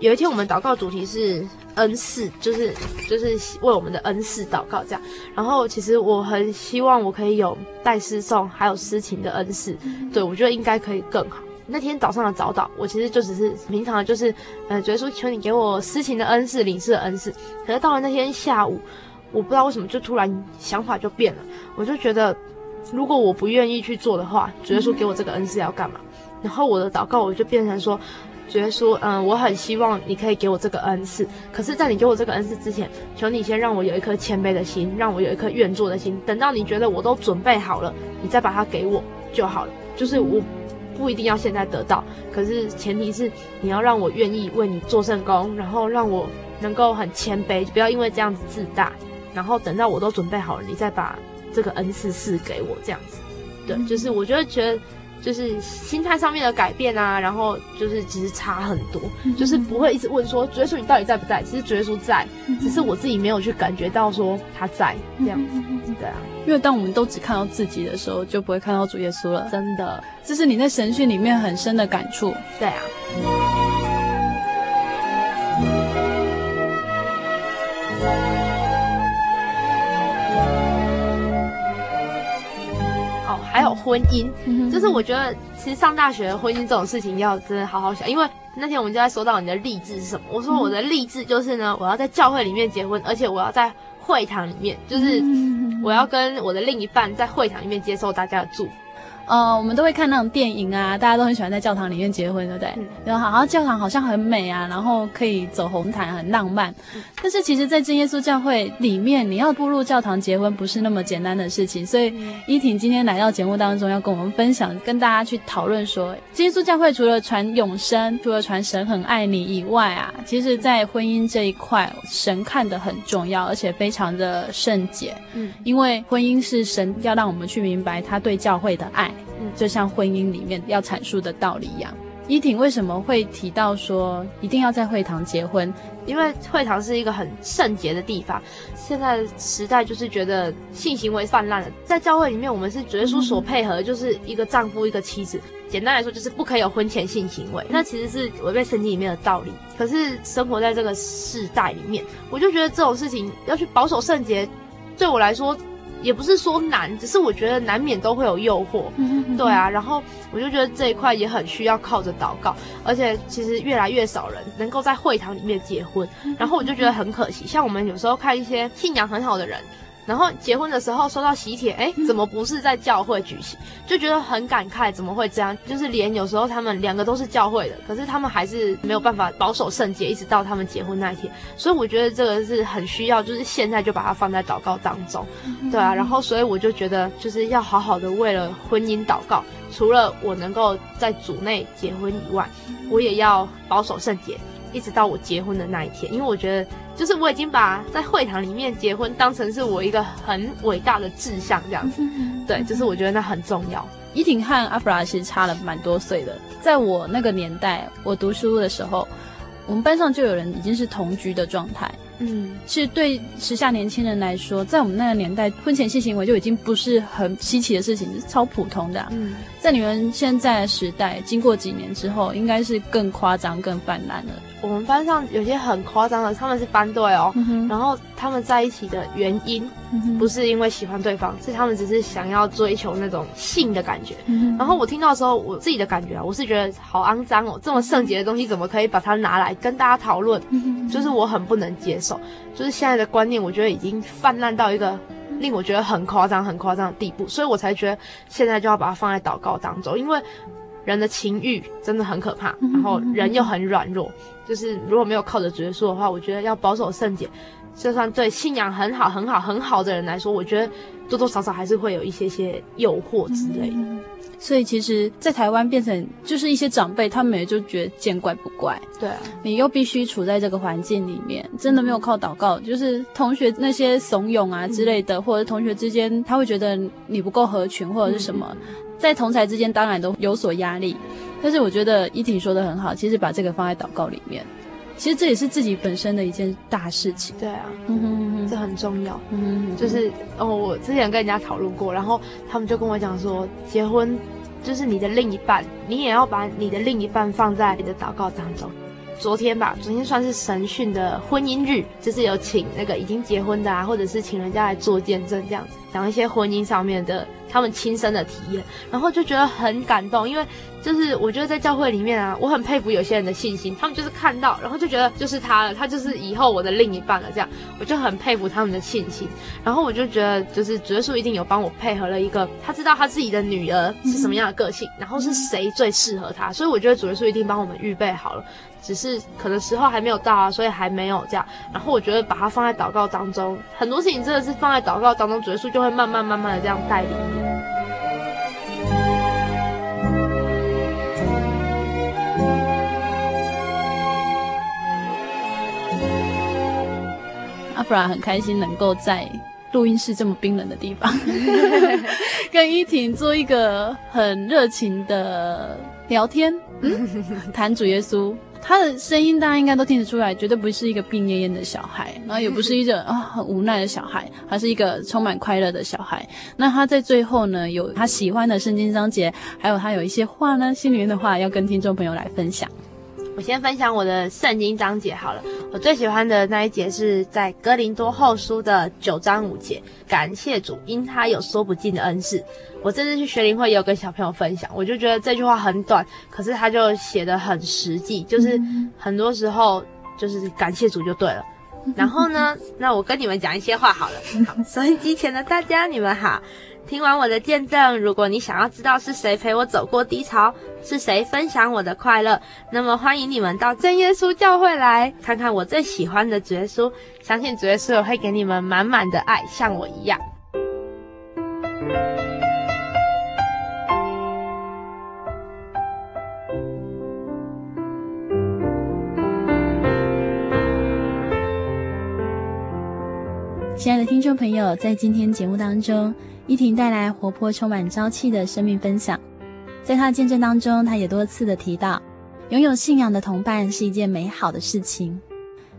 有一天，我们祷告主题是恩赐，就是就是为我们的恩赐祷告这样。然后，其实我很希望我可以有带诗颂还有诗情的恩赐，对，我觉得应该可以更好。那天早上的早祷，我其实就只是平常，就是呃，觉得说求你给我诗情的恩赐、领事的恩赐。可是到了那天下午，我不知道为什么就突然想法就变了，我就觉得如果我不愿意去做的话，主耶稣给我这个恩赐要干嘛？然后我的祷告我就变成说。觉得说，嗯，我很希望你可以给我这个恩赐，可是，在你给我这个恩赐之前，求你先让我有一颗谦卑的心，让我有一颗愿做的心。等到你觉得我都准备好了，你再把它给我就好了。就是我不一定要现在得到，可是前提是你要让我愿意为你做圣工，然后让我能够很谦卑，不要因为这样子自大。然后等到我都准备好了，你再把这个恩赐赐给我，这样子。对，就是我觉得觉得。就是心态上面的改变啊，然后就是其实差很多，嗯、就是不会一直问说主耶稣你到底在不在？其实主耶稣在，嗯，只是我自己没有去感觉到说他在这样子，嗯，对啊。因为当我们都只看到自己的时候，就不会看到主耶稣了。真的，这是你在神训里面很深的感触。对啊。还有婚姻，就是我觉得其实上大学婚姻这种事情要真的好好想，因为那天我们就在说到你的励志是什么，我说我的励志就是呢，我要在教会里面结婚，而且我要在会堂里面，就是我要跟我的另一半在会堂里面接受大家的祝福。呃，我们都会看那种电影啊，大家都很喜欢在教堂里面结婚，对不对？嗯、然后好像教堂好像很美啊，然后可以走红毯，很浪漫。嗯、但是其实，在真耶稣教会里面，你要步入教堂结婚不是那么简单的事情。所以，依婷今天来到节目当中，要跟我们分享，跟大家去讨论说，真耶稣教会除了传永生，除了传神很爱你以外啊，其实在婚姻这一块，神看得很重要，而且非常的圣洁。嗯，因为婚姻是神要让我们去明白他对教会的爱。嗯，就像婚姻里面要阐述的道理一样，依婷为什么会提到说一定要在会堂结婚？因为会堂是一个很圣洁的地方。现在时代就是觉得性行为泛滥了，在教会里面，我们是主耶稣所配合，就是一个丈夫一个妻子。简单来说，就是不可以有婚前性行为。那其实是违背圣经里面的道理。可是生活在这个世代里面，我就觉得这种事情要去保守圣洁，对我来说。也不是说难，只是我觉得难免都会有诱惑，对啊，然后我就觉得这一块也很需要靠着祷告，而且其实越来越少人能够在会堂里面结婚，然后我就觉得很可惜，像我们有时候看一些信仰很好的人。然后结婚的时候收到喜帖，哎，怎么不是在教会举行？就觉得很感慨，怎么会这样？就是连有时候他们两个都是教会的，可是他们还是没有办法保守圣洁，一直到他们结婚那一天。所以我觉得这个是很需要，就是现在就把它放在祷告当中，对啊。然后所以我就觉得就是要好好的为了婚姻祷告，除了我能够在主内结婚以外，我也要保守圣洁，一直到我结婚的那一天，因为我觉得。就是我已经把在会堂里面结婚当成是我一个很伟大的志向这样子，对，就是我觉得那很重要。怡婷和阿弗拉其实差了蛮多岁的，在我那个年代，我读书的时候，我们班上就有人已经是同居的状态。嗯，其实对时下年轻人来说，在我们那个年代，婚前性行为就已经不是很稀奇的事情，是超普通的啊。嗯，在你们现在的时代，经过几年之后，应该是更夸张、更泛滥了。我们班上有些很夸张的，他们是班队哦，嗯、然后他们在一起的原因，不是因为喜欢对方，是他们只是想要追求那种性的感觉。嗯、然后我听到的时候，我自己的感觉啊，我是觉得好肮脏哦，这么圣洁的东西怎么可以把它拿来跟大家讨论？嗯、就是我很不能接受，就是现在的观念，我觉得已经泛滥到一个令我觉得很夸张、很夸张的地步，所以我才觉得现在就要把它放在祷告当中，因为人的情欲真的很可怕，然后人又很软弱。就是如果没有靠着主耶稣的话，我觉得要保守圣洁，就算对信仰很好、很好、很好的人来说，我觉得多多少少还是会有一些些诱惑之类的。嗯、所以其实，在台湾变成就是一些长辈，他们也就觉得见怪不怪。对啊，你又必须处在这个环境里面，真的没有靠祷告，就是同学那些怂恿啊之类的，嗯、或者同学之间他会觉得你不够合群或者是什么，嗯、在同才之间当然都有所压力。但是我觉得依婷说的很好，其实把这个放在祷告里面，其实这也是自己本身的一件大事情。对啊，嗯哼嗯哼，这很重要。嗯哼，嗯哼，就是哦，我之前跟人家讨论过，然后他们就跟我讲说，结婚就是你的另一半，你也要把你的另一半放在你的祷告当中。昨天吧，昨天算是神训的婚姻日，就是有请那个已经结婚的啊，或者是请人家来做见证，这样子讲一些婚姻上面的他们亲身的体验，然后就觉得很感动，因为。就是我觉得在教会里面啊，我很佩服有些人的信心，他们就是看到，然后就觉得就是他了，他就是以后我的另一半了，这样我就很佩服他们的信心。然后我就觉得，就是主耶稣一定有帮我配合了一个，他知道他自己的女儿是什么样的个性，然后是谁最适合他，所以我觉得主耶稣一定帮我们预备好了，只是可能时候还没有到啊，所以还没有这样。然后我觉得把它放在祷告当中，很多事情真的是放在祷告当中，主耶稣就会慢慢慢慢的这样带领很开心能够在录音室这么冰冷的地方，<laughs> 跟依婷做一个很热情的聊天，嗯，<laughs> 谈主耶稣。他的声音大家应该都听得出来，绝对不是一个病恹恹的小孩，然后也不是一个 <laughs> 啊、哦、很无奈的小孩，他是一个充满快乐的小孩。那他在最后呢，有他喜欢的圣经章节，还有他有一些话呢，心里面的话要跟听众朋友来分享。我先分享我的圣经章节好了，我最喜欢的那一节是在哥林多后书的九章五节，感谢主，因他有说不尽的恩赐。我这次去学灵会也有跟小朋友分享，我就觉得这句话很短，可是他就写的很实际，就是很多时候就是感谢主就对了。然后呢，那我跟你们讲一些话好了。好，收音机前的大家，你们好。听完我的见证，如果你想要知道是谁陪我走过低潮，是谁分享我的快乐，那么欢迎你们到真耶稣教会来看看我最喜欢的主耶稣。相信主耶稣会给你们满满的爱，像我一样。亲爱的听众朋友，在今天节目当中，依婷带来活泼、充满朝气的生命分享。在她的见证当中，她也多次的提到，拥有信仰的同伴是一件美好的事情。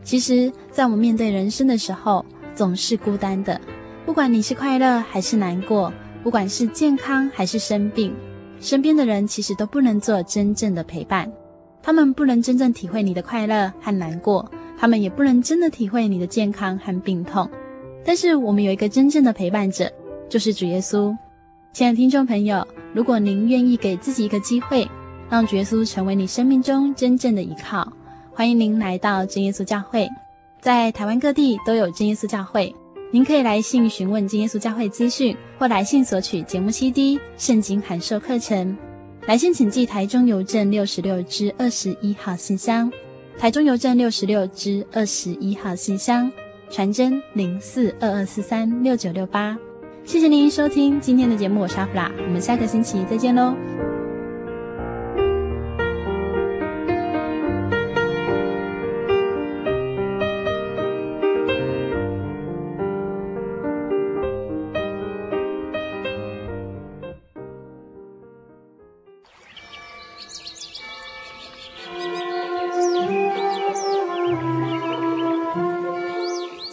其实，在我们面对人生的时候，总是孤单的。不管你是快乐还是难过，不管是健康还是生病，身边的人其实都不能做真正的陪伴。他们不能真正体会你的快乐和难过，他们也不能真的体会你的健康和病痛。但是我们有一个真正的陪伴者，就是主耶稣。亲爱的听众朋友，如果您愿意给自己一个机会，让主耶稣成为你生命中真正的依靠，欢迎您来到真耶稣教会。在台湾各地都有真耶稣教会，您可以来信询问真耶稣教会资讯，或来信索取节目 CD、圣经函授课程。来信请寄台中邮政六十六支二十一号信箱，台中邮政六十六支二十一号信箱。传真零四二二四三六九六八，谢谢您收听今天的节目，我是阿弗拉，我们下个星期再见喽。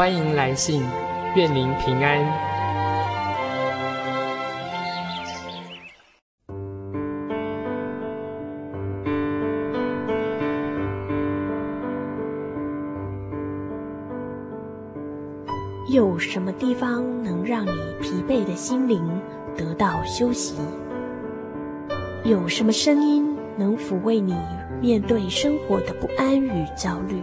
欢迎来信，愿您平安。有什么地方能让你疲惫的心灵得到休息？有什么声音能抚慰你面对生活的不安与焦虑？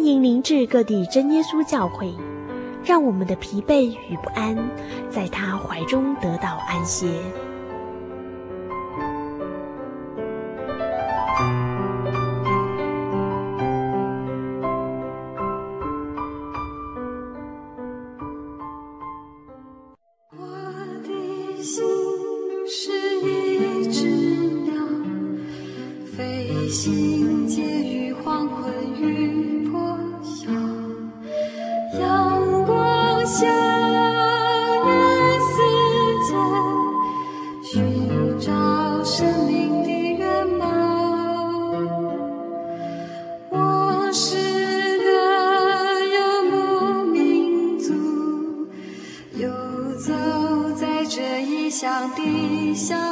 欢迎您至各地真耶稣教会，让我们的疲惫与不安，在他怀中得到安歇。地下。